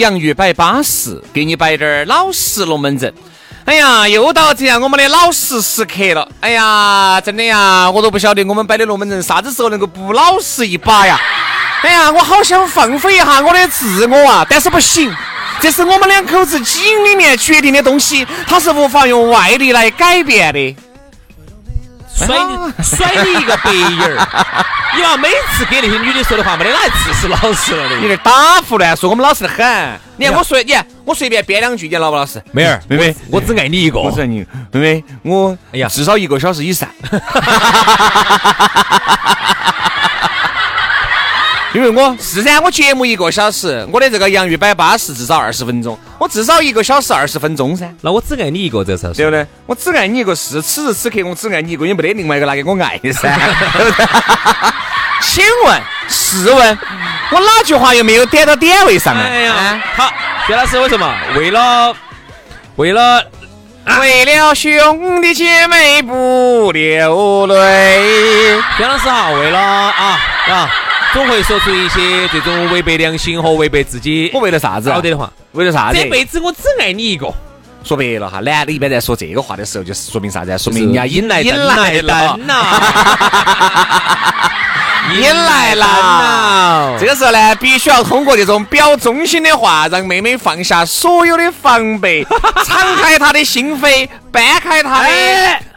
洋芋摆巴适，给你摆点儿老实龙门阵。哎呀，又到这样我们的老实时刻了。哎呀，真的呀，我都不晓得我们摆的龙门阵啥子时候能够不老实一把呀。哎呀，我好想放飞一下我的自我啊，但是不行，这是我们两口子基因里面决定的东西，它是无法用外力来改变的。甩你甩你一个白眼儿！你娃每次给那些女的说的话，没得哪一次是老实了的。你这打胡乱说，我们老实的很。你看我说，你看我随便编两句，你老不老实？妹儿，妹妹，我只爱你一个。我只爱你，妹妹，我哎呀，至少一个小时以上。因为我是噻，我节目一个小时，我的这个洋芋摆巴士至少二十分钟，我至少一个小时二十分钟噻。那我只爱你一个，这是对不对？我只爱你一个，是此时此刻我只爱你一个，也没得另外一个拿给我爱噻。请问，试问，我哪句话又没有点到点位上呢？哎呀，好，薛老师为什么？为了，为了，为了兄弟姐妹不流泪。薛老师哈，为了啊啊。总会说出一些这种违背良心和违背自己，我为了啥子？晓得的话，为了啥子？这辈子我只爱你一个。说白了哈，男的一般在说这个话的时候，就是说明啥子？说明人家引来引来了，引来了。这个时候呢，必须要通过这种表忠心的话，让妹妹放下所有的防备，敞开她的心扉，掰开她的，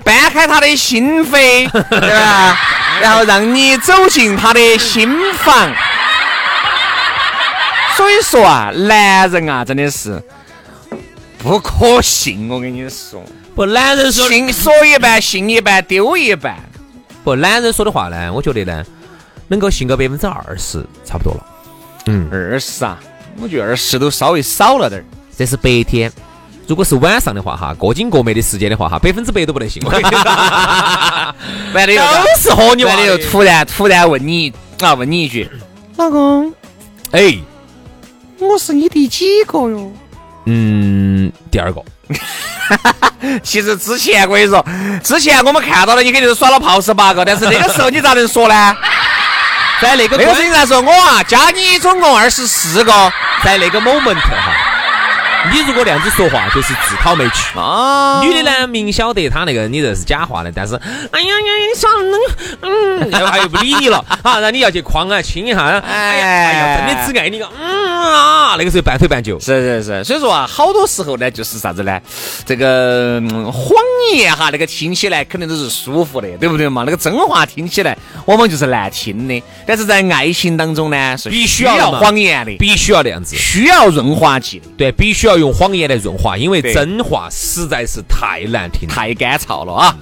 掰开她的心扉，对吧？然后让你走进她的心房。所以说啊，男人啊，真的是不可信。我跟你说，不，男人说信说一半，信一半，丢一半。不，男人说的话呢，我觉得呢，能够信个百分之二十差不多了。嗯，二十啊，我觉得二十都稍微少了点儿。这是白天。如果是晚上的话，哈，过紧过美的时间的话，哈，百分之百都不能信。完了又都是和你完了又突然突然问你啊，问你一句，老公，哎，我是你第几个哟？嗯，第二个。其实之前我跟你说，之前我们看到了你肯定是耍了炮十八个，但是那个时候你咋能说呢？在那个那个时候你咋说？我啊，加你总共二十四个，在那个 moment 哈。你如果那样子说话，就是自讨没趣啊！女的呢，明晓得她那个你这是假话的，但是，哎呀呀，你耍那嗯，然后他又不理你了，啊，那你要去框啊，亲一下，哎呀，哎呀，真的只爱你个，嗯啊，那个时候半推半就，是是是，所以说啊，好多时候呢，就是啥子呢？这个谎言哈，那个听起来肯定都是舒服的，对不对嘛？那个真话听起来往往就是难听的，但是在爱情当中呢，是必须要谎言的，必须要那样子，需要润滑剂的，对，必须要。用谎言来润滑，因为真话实在是太难听、太干燥了啊！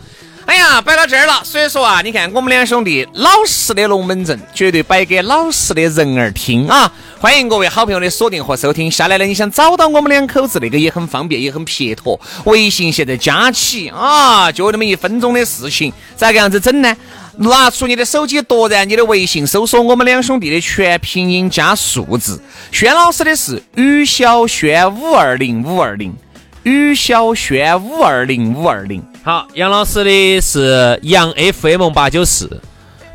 哎呀，摆到这儿了，所以说啊，你看我们两兄弟老实的龙门阵，绝对摆给老实的人儿听啊！欢迎各位好朋友的锁定和收听。下来呢，你想找到我们两口子，那个也很方便，也很撇脱。微信现在加起啊，就那么一分钟的事情，咋个样子整呢？拿出你的手机，夺然你的微信，搜索我们两兄弟的全拼音加数字。轩老师的是于小轩五二零五二零，于小轩五二零五二零。好，杨老师的是杨 FM 八九四，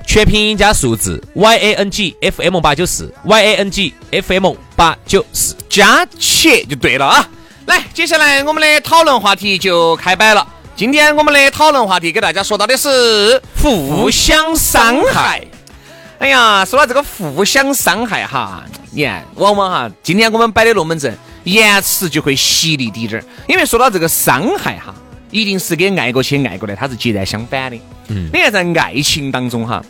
全拼音加数字 Y A N G F M 八九四，Y A N G F M 八九四，加起就对了啊。来，接下来我们的讨论话题就开摆了。今天我们的讨论话题给大家说到的是互相伤害。哎呀，说到这个互相伤害哈，你看，往往哈，今天我们摆的龙门阵，言辞就会犀利滴点儿。因为说到这个伤害哈，一定是跟爱过去爱过来，它是截然相反的。嗯，你看在爱情当中哈，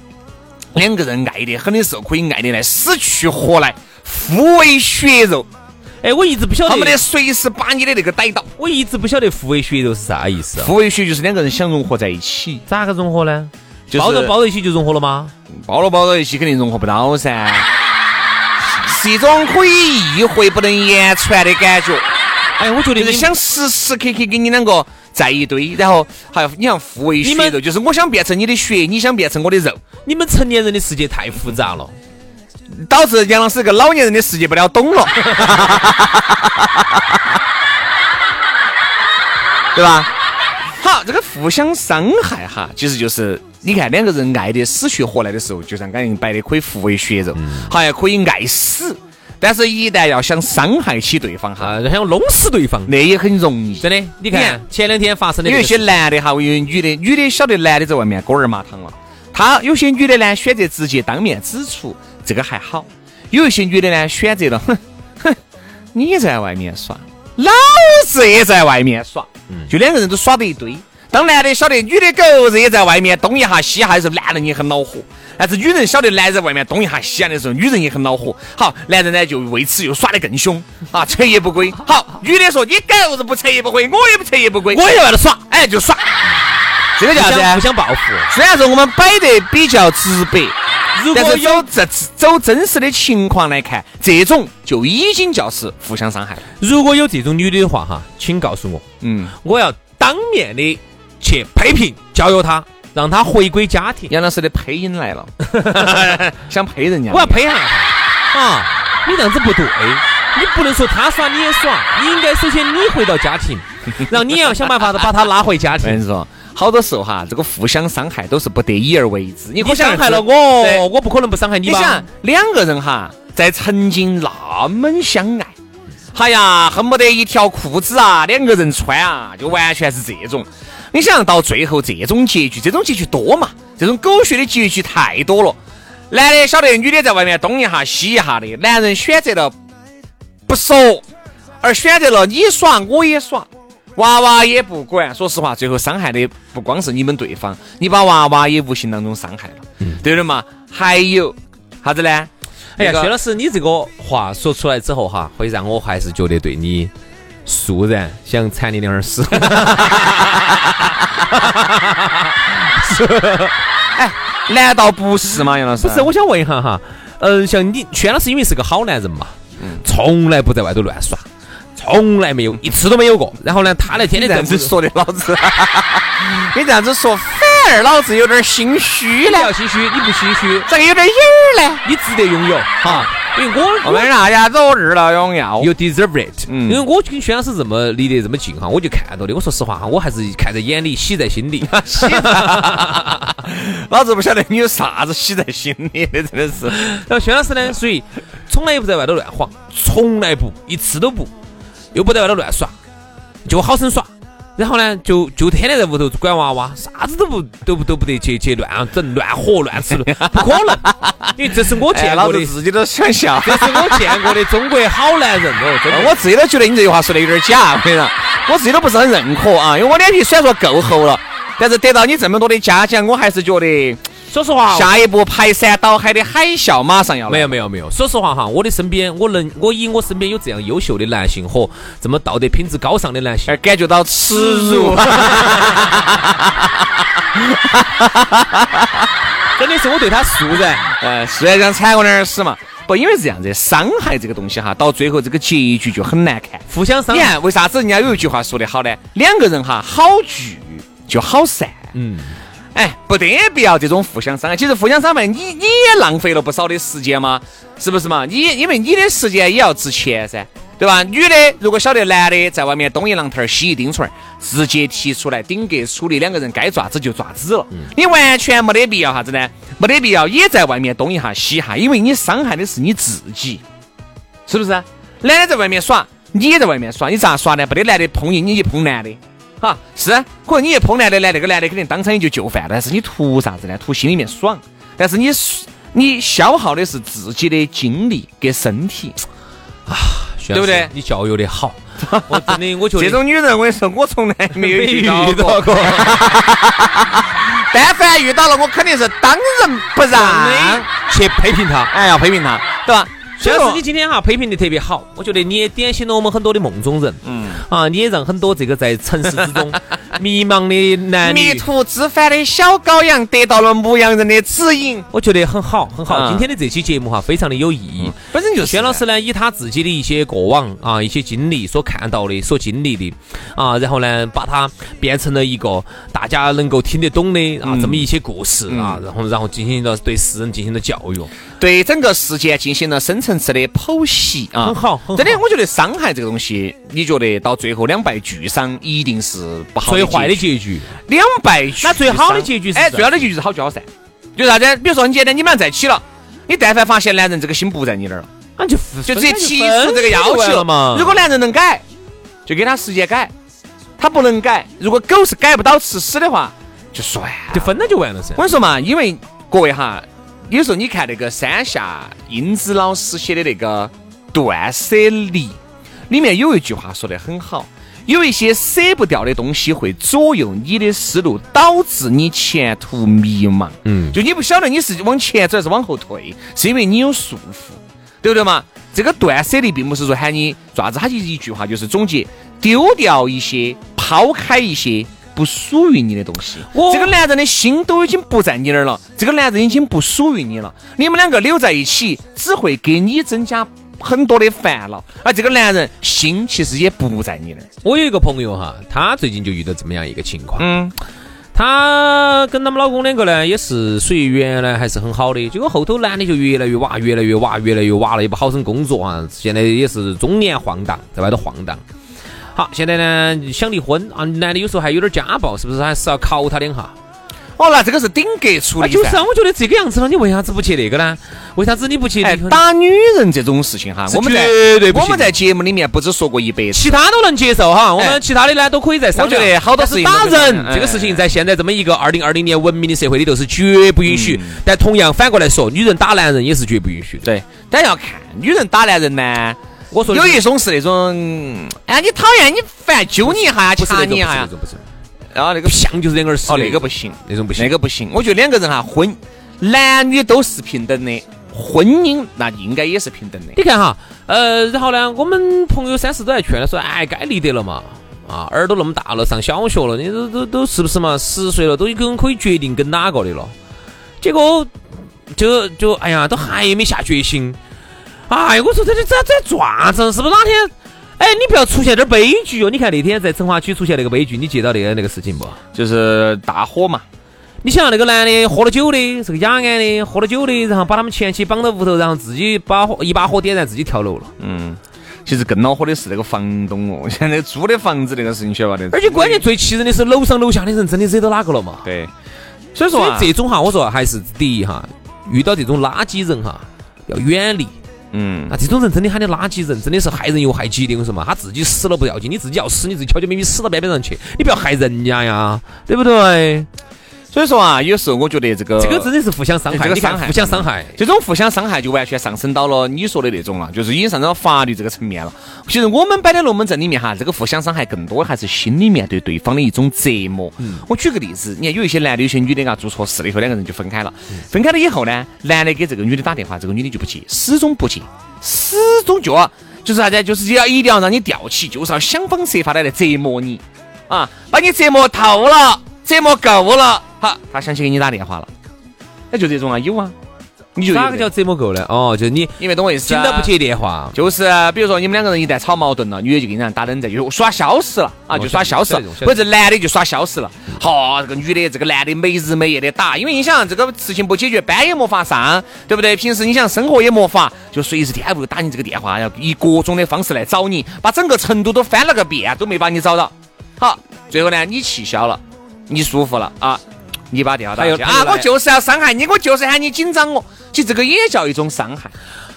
两个人爱得很的时候，可以爱得来死去活来，互为血肉。哎，我一直不晓得，他们得随时把你的那个逮到。我一直不晓得互为血肉是啥意思。互为血就是两个人想融合在一起，咋个融合呢？抱着抱着一起就融合了吗？抱了抱着一起肯定融合不到噻，是一种可以意会不能言传的感觉。哎，我觉得就是想时时刻刻跟你两个在一堆，然后还要你像互为血肉，就是我想变成你的血，你想变成我的肉。你们成年人的世界太复杂了，导致杨老师个老年人的世界不了懂了，对吧？好，这个互相伤害哈，其实就是你看两个人爱的死去活来的时候，就像刚才摆的，可以互为血肉，好像可以爱死，但是一旦要想伤害起对方哈，想弄死对方，那也很容易。真的，你看前两天发生的，有一些男的哈，因为女的，女的晓得男的在外面锅儿麻汤了，他有些女的呢选择直接当面指出，这个还好；有一些女的呢选择了，哼哼，你在外面耍。老子也在外面耍，就两个人都耍得一堆。当男的晓得女的狗日也在外面东一下西一下的时候，男人也很恼火；但是女人晓得男人在外面东一下西一下的时候，女人也很恼火。好，男人呢就为此又耍得更凶啊，彻夜不归。好，女的说你狗日不彻夜不归，我也不彻夜不归，我也在外头耍，哎，就耍。这个叫啥子？互相报复。虽然说我们摆得比较直白。如果有这走真实的情况来看，这种就已经叫是互相伤害。如果有这种女的的话，哈，请告诉我，嗯，我要当面的去批评教育他，让他回归家庭。杨老师的配音来了，想配人家，我要配下他啊！你这样子不对，你不能说他耍你也耍，你应该首先你回到家庭，然后你也要想办法的把他拉回家庭。我跟你说。好多时候哈，这个互相伤害都是不得已而为之。你伤害了我，我不可能不伤害你吧？你想两个人哈，在曾经那么相爱，哎呀，恨不得一条裤子啊，两个人穿啊，就完全是这种。你想到最后这种结局，这种结局多嘛？这种狗血的结局太多了。男的晓得女的在外面东一下西一下的，男人选择了不说，而选择了你耍我也耍。娃娃也不管，说实话，最后伤害的不光是你们对方，你把娃娃也无形当中伤害了，对的嘛？还有啥子呢？哎呀，薛老师，你这个话说出来之后哈，会让我还是觉得对你肃然想铲你两耳屎。哎，难道不是吗，杨老师？不是，我想问一下哈，嗯，像你，薛老师因为是个好男人嘛，从来不在外头乱耍。从来没有一次都没有过。然后呢，他那天天这样子说的，老子，你这样子说，反而老子有点心虚了。要心虚，你不心虚，这个有点瘾儿呢？你值得拥有哈。因为我我们大家都知道拥有。You deserve it。嗯。因为我跟轩老师这么离得这么近哈，我就看到的。我说实话哈，我还是看在眼里，喜在心里。喜。老子不晓得你有啥子喜在心里的，真的是。然后轩老师呢，属于从来也不在外头乱晃，从来不一次都不。又不在外头乱耍，就好生耍，然后呢，就就天天在屋头管娃娃，啥子都不都不都不得去去乱整乱喝乱吃，不可能，因为这是我见过的，自己都想笑，这是我见过的中国好男人哦，真的，我自己都觉得你这句话说的有点假，我跟你说，我自己都不是很认可啊，因为我脸皮虽然说够厚了，但是得到你这么多的嘉奖，我还是觉得。说实话，下一步排山倒海的海啸马上要来。没有没有没有，说实话哈，我的身边，我能我以我身边有这样优秀的男性和这么道德品质高尚的男性，而感觉到耻辱。真的是我对他素然，呃，虽然想踩我点屎嘛，不，因为是这样子，伤害这个东西哈，到最后这个结局就很难看。互相伤害，你看为啥子人家有一句话说的好呢？两个人哈，好聚就好散。嗯。哎，不得必要这种互相伤害。其实互相伤害，你你也浪费了不少的时间嘛，是不是嘛？你因为你的时间也要值钱噻，对吧？女的如果晓得男的在外面东一榔头西一钉锤，直接提出来顶格处理，两个人该爪子就爪子了。你完全没得必要啥子呢？没得必要也在外面东一下西一下，因为你伤害的是你自己，是不是？男的在外面耍。你也在外面耍，你咋耍呢？不得男的碰你，你去碰男的，哈，是，可能你一碰男的呢，那个男的肯定当场也就就范了，但是你图啥子呢？图心里面爽，但是你你消耗的是自己的精力跟身体啊，对不对？你教育的好，我真的我觉得这种女人，我跟你说，我从来没有遇到遇到过。但凡遇到了，我肯定是当仁不让，去批评她，哎，要批评她，对吧？虽然是你今天哈批评的特别好，我觉得你也点醒了我们很多的梦中人，嗯，啊，你也让很多这个在城市之中 迷茫的男女、迷途知返的小羔羊得到了牧羊人的指引，我觉得很好，很好。今天的这期节目哈，非常的有意义。本身就是薛老师呢，以他自己的一些过往啊、一些经历所看到的、所经历的啊，然后呢，把它变成了一个大家能够听得懂的啊这么一些故事啊，然后然后进行了对世人进行了教育，对整个事件进行了深层次的剖析啊，很好，很好。真的，我觉得伤害这个东西，你觉得到最后两败俱伤，一定是不好最坏的结局。两败俱那最好的结局是？哎，最好的结局是好交噻。就啥子？比如说很简单，你们俩在一起了，你但凡发现男人这个心不在你那儿了，那就就直接提出这个要求了嘛。如果男人能改，就给他时间改；他不能改，如果狗是改不到吃屎的话，就算了，就分了就完了噻。我跟你说嘛，因为各位哈，有时候你看那个山下英子老师写的那个《断舍离》，里面有一句话说的很好。有一些舍不掉的东西会左右你的思路，导致你前途迷茫。嗯，就你不晓得你是往前走还是往后退，是因为你有束缚，对不对嘛？这个断舍离并不是说喊你做啥子，它就一句话，就是总结：丢掉一些，抛开一些不属于你的东西。这个男人的心都已经不在你那儿了，这个男人已经不属于你了。你们两个留在一起，只会给你增加。很多的烦恼，而这个男人心其实也不在你那儿。我有一个朋友哈，他最近就遇到这么样一个情况。嗯，他跟他们老公两个呢，也是属于原来还是很好的，结果后头男的就越来越娃，越来越娃，越来越娃了，也不好生工作啊。现在也是中年晃荡，在外头晃荡。好，现在呢想离婚啊，男的有时候还有点家暴，是不是还是要考他两下？哦，那这个是顶格处理。就是啊，我觉得这个样子了，你为啥子不去那个呢？为啥子你不去？打女人这种事情哈，我们绝对我们在节目里面不止说过一百次，其他都能接受哈。我们其他的呢都可以在。我觉得好多事情打人这个事情，在现在这么一个二零二零年文明的社会里头是绝不允许。但同样反过来说，女人打男人也是绝不允许的。对，但要看女人打男人呢。我说有一种是那种，哎，你讨厌你烦，揪你一下，掐你一下呀。然后那个像就是两个人死，哦，那个不行，那种不行，那个不行。我觉得两个人哈，婚男女都是平等的，婚姻那应该也是平等的。你看哈，呃，然后呢，我们朋友三四都在劝他说，哎，该离得了嘛，啊，儿都那么大了，上小学了，你都都都是不是嘛？十岁了，都已经可以决定跟哪个的了。结果就就哎呀，都还没下决心。哎，我说这这这这爪子是不是哪天？哎，你不要出现点悲剧哦！你看那天在成华区出现那个悲剧，你记到那个那个事情不？就是大火嘛。你想那个男的喝了酒的，是个雅安的，喝了酒的，然后把他们前妻绑到屋头，然后自己把火一把火点燃，自己跳楼了。嗯，其实更恼火的是那个房东哦，现在租的房子那个事情晓得吧而且关键最气人的是楼上楼下的人真的惹到哪个了嘛？对。所以说这种哈，我说还是第一哈，遇到这种垃圾人哈，要远离。嗯，那这种人真的喊你垃圾人，真的是害人又害己的。我说嘛，他自己死了不要紧，你自己要死，你自己悄悄咪咪死到边边上去，你不要害人家呀，对不对？所以说啊，有时候我觉得这个这个真的是互相伤害，这个伤害，互相伤害，这种互相伤害就完全上升到了你说的那种了，就是已经上升到法律这个层面了。其实我们摆的龙门阵里面哈，这个互相伤害更多还是心里面对对方的一种折磨。我举个例子，你看有一些男的、有些女的啊，做错事了以后，两个人就分开了。分开了以后呢，男的给这个女的打电话，这个女的就不接，始终不接，始终就要就是啥子，就是要一定要让你吊起，就是要想方设法的来折磨你啊，把你折磨透了，折磨够了。好，他想起给你打电话了，那就这种啊，有啊，你就哪个叫折磨够呢？哦，就是你，你没懂我意思，听到不接电话，就是比如说你们两个人一旦吵矛盾了，女的就跟人家打冷战，就耍消失了啊，就耍消失了，或者男的就耍消失了。好，这个女的，这个男的没日没夜的打，因为你想这个事情不解决，班也没法上，对不对？平时你想生活也没法，就随时天不打你这个电话，要以各种的方式来找你，把整个成都都翻了个遍，都没把你找到。好，最后呢，你气消了，你舒服了啊。你把电话打去啊！我就是要伤害你，我就是喊你紧张我。其实这个也叫一种伤害。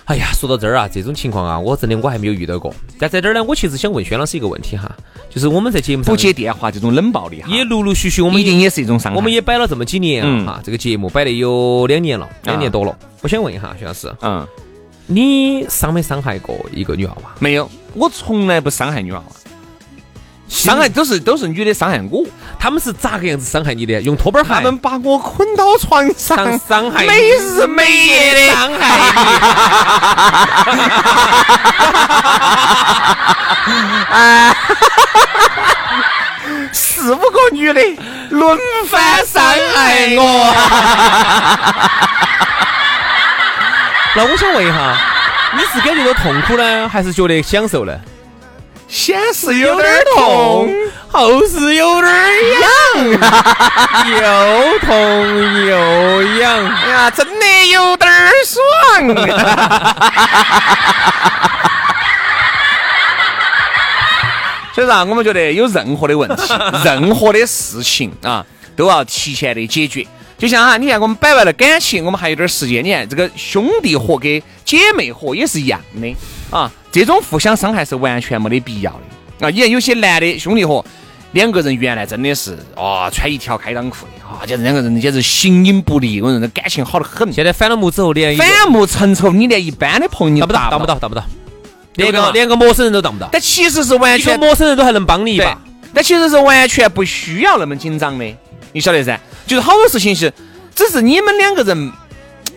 哎呀，说到这儿啊，这种情况啊，我真的我还没有遇到过。但在这儿呢，我其实想问轩老师一个问题哈，就是我们在节目上不接电话这种冷暴力哈，也陆陆续续我们一定也是一种伤害。我们也摆了这么几年嗯哈，这个节目摆了有两年了，两年多了。我想问一下轩老师，嗯，你伤没伤害过一个女娃娃？没有，我从来不伤害女娃娃，伤害都是都是女的伤害我，他们是咋个样子伤害你的？用拖板鞋？他们把我捆到床上，伤害你没日每夜的伤害你四五个女的轮番伤害我。那我想问一下，你是感觉到痛苦呢，还是觉得享受呢？先是有点儿痛，后是有点儿痒，又痛又痒。哎呀，真的有点儿爽。所以说啊，我们觉得有任何的问题、任何的事情啊，都要提前的解决。就像哈，你看我们摆完了感情，我们还有点时间。你看这个兄弟伙跟姐妹伙也是一样的啊，这种互相伤害是完全没得必要的啊。你看有些男的兄弟伙，两个人原来真的是啊，穿一条开裆裤的啊，简直两个人简直形影不离，我人的感情好得很。现在反了目之后，连反目成仇，你连一般的朋友当不到，当不到，当不到，连个连个陌生人都当不到。但其实是完全陌生人都还能帮你一把，，但其实是完全不需要那么紧张的，你晓得噻？就是好多事情是，只是你们两个人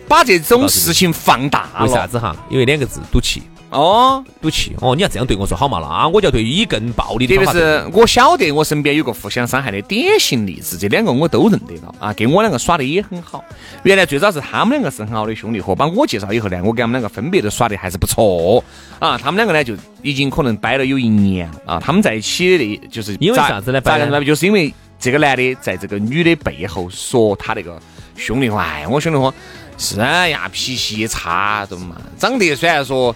把这种事情放大为啥。子哈？因为两个字，赌气，哦，赌气。哦，你要这样对我说好嘛？那我就要对以更暴力的特别是我晓得我身边有个互相伤害的典型例子，这两个我都认得到啊，跟我两个耍的也很好。原来最早是他们两个是很好的兄弟伙，把我介绍以后呢，我跟他们两个分别都耍的还是不错啊。他们两个呢就已经可能掰了有一年啊，他们在一起的就是因为啥子呢掰呢咋个呢？就是因为这个男的在这个女的背后说他那个兄弟伙，哎，我兄弟伙是啊呀，脾气也差，懂嘛？长得虽然说。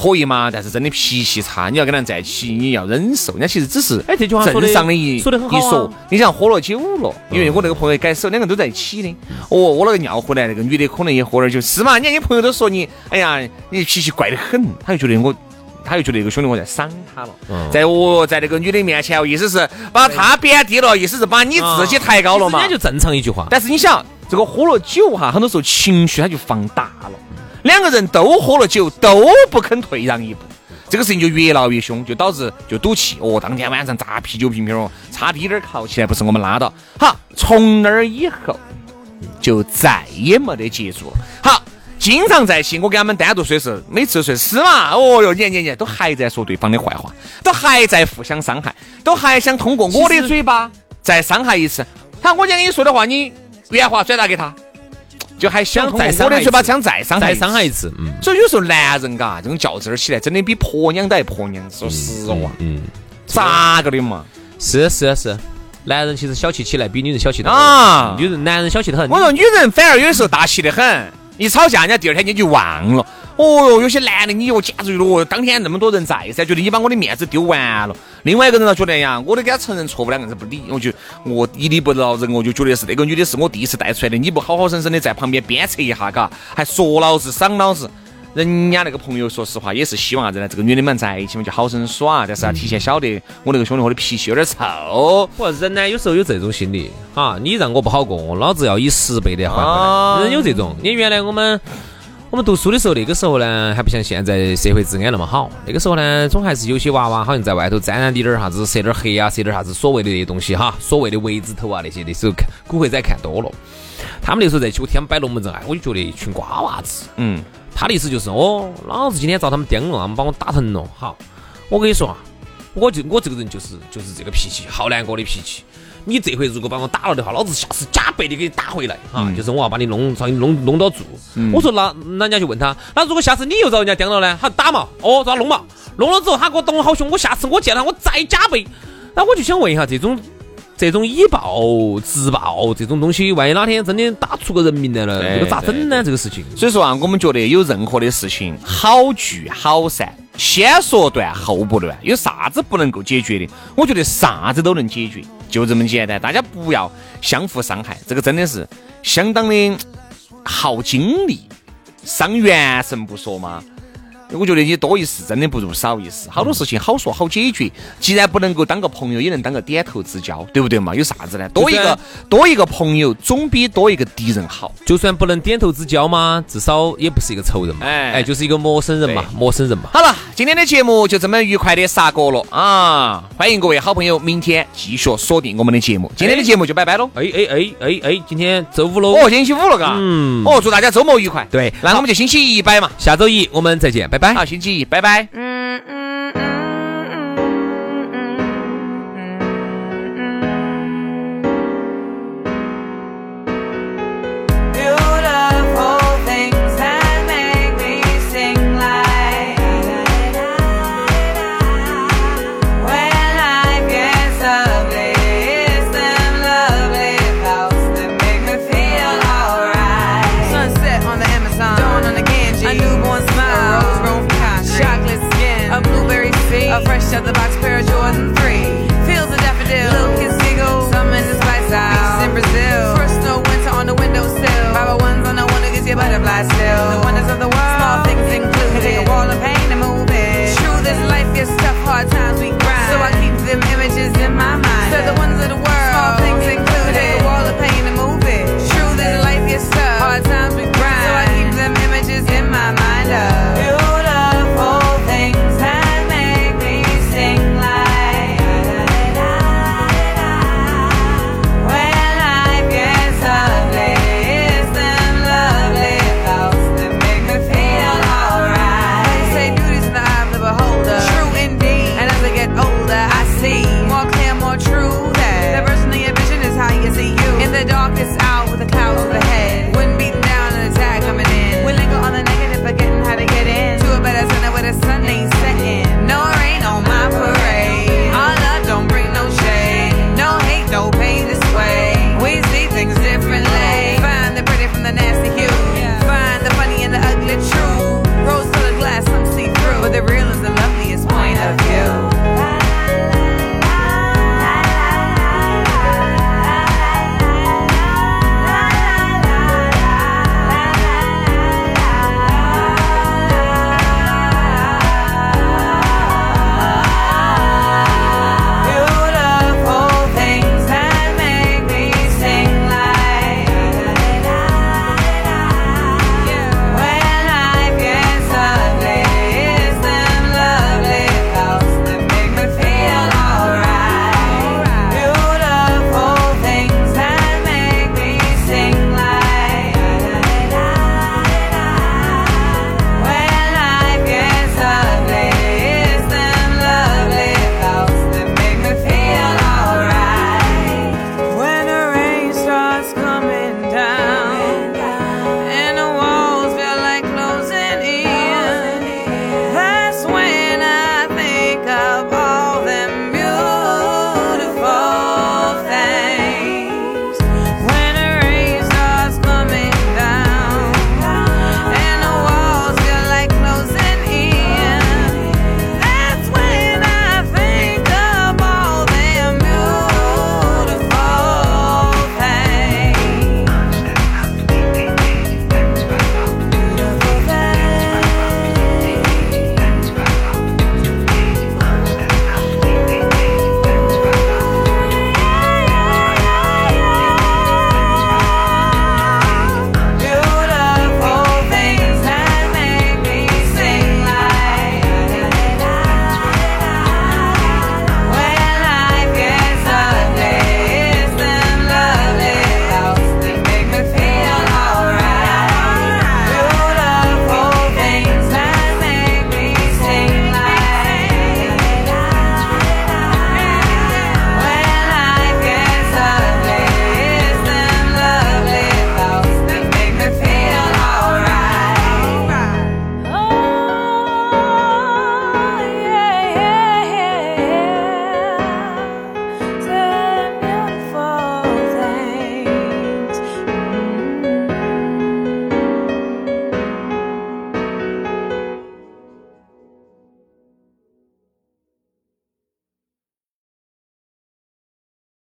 可以嘛？但是真的脾气差，你要跟他在一起，你要忍受。人家其实只是哎这句话正常的一说的很好啊一说。你想喝了酒了，因为我那个朋友改手，两个都在一起的。哦，我那个尿回来，那个女的可能也喝点酒，是嘛？你看你朋友都说你，哎呀，你脾气怪得很，他就觉得我。他就觉得那个兄弟我在伤他了，在我，在那个女的面前，意思是把他贬低了，意思是把你自己抬高了嘛。人家就正常一句话。但是你想，这个喝了酒哈，很多时候情绪它就放大了。两个人都喝了酒，都不肯退让一步，这个事情就越闹越凶，就导致就赌气。哦，当天晚上砸啤酒瓶瓶哦，差滴点儿烤起来，不是我们拉倒。好，从那儿以后就再也没得接触了。好。经常在一起，我跟他们单独睡的时，每次睡是嘛，哦哟，你看你，都还在说对方的坏话，都还在互相伤害，都还想通过我的嘴巴再伤害一次。好，我今天跟你说的话，你原话转达给他，就还想再伤我的嘴巴想再伤害再伤害一次，嗯所以有时候男人嘎，这种较真儿起来，真的比婆娘都还婆娘。说实话，嗯，咋个的嘛？是是是，男人其实小气起来比女人小气的啊，女人男人小气得很。我说女人反而有时候大气得很，一吵架，人家第二天你就忘了。哦哟，有些男的你哟，简直哦，当天那么多人在噻，觉得你把我的面子丢完了。另外一个人呢，觉得呀，我都给他承认错误，两个人不理，我就我一理不饶人，我就觉得是那个女的是我第一次带出来的，你不好好生生的在旁边鞭策一下，嘎，还说老子赏老子。人家那个朋友，说实话也是希望啥子呢？这个女的们在一起嘛，就好生耍，但是要，提前晓得我那个兄弟伙的脾气有点臭。不，人呢有时候有这种心理哈，你让我不好过，老子要以十倍的还回啊来。人有这种，你原来我们我们读书的时候，那个时候呢还不像现在社会治安那么好，那个时候呢总还是有些娃娃好像在外头沾染滴点儿啥子，涉点儿黑啊，涉点儿啥子所谓的那些东西哈，所谓的围子头啊那些，那时候看古惑仔看多了。他们那时候在一起，我听他们摆龙门阵，哎，我就觉得一群瓜娃子。嗯，他的意思就是，哦，老子今天遭他们刁了，他们把我打疼了。好，我跟你说啊，我就我这个人就是就是这个脾气，好难过的脾气。你这回如果把我打了的话，老子下次加倍的给你打回来啊！就是我要把你弄，把你弄弄到住。我说那那人家就问他，那如果下次你又遭人家刁了呢？他打嘛，哦，遭他弄嘛，弄了之后他给我动好凶，我下次我见他我再加倍。那我就想问一下，这种这种以暴制暴这种东西，万一哪天真的打出个人命来了，这个咋整呢？这个事情。所以说啊，我们觉得有任何的事情，好聚好散，先说断后不乱，有啥子不能够解决的？我觉得啥子都能解决，就这么简单。大家不要相互伤害，这个真的是相当的耗精力，伤元神不说吗。我觉得你多一事真的不如少一事，好多事情好说好解决。既然不能够当个朋友，也能当个点头之交，对不对嘛？有啥子呢？多一个多一个朋友，总比多一个敌人好。就算不能点头之交嘛，至少也不是一个仇人嘛。哎哎，就是一个陌生人嘛，陌生人嘛。好了，今天的节目就这么愉快的杀过了啊！欢迎各位好朋友，明天继续锁定我们的节目。今天的节目就拜拜喽。哎哎哎哎哎，今天周五喽。哦，星期五了嘎。嗯。哦，祝大家周末愉快。对，那我们就星期一摆嘛。下周一我们再见，拜拜。好，星期一，拜拜。A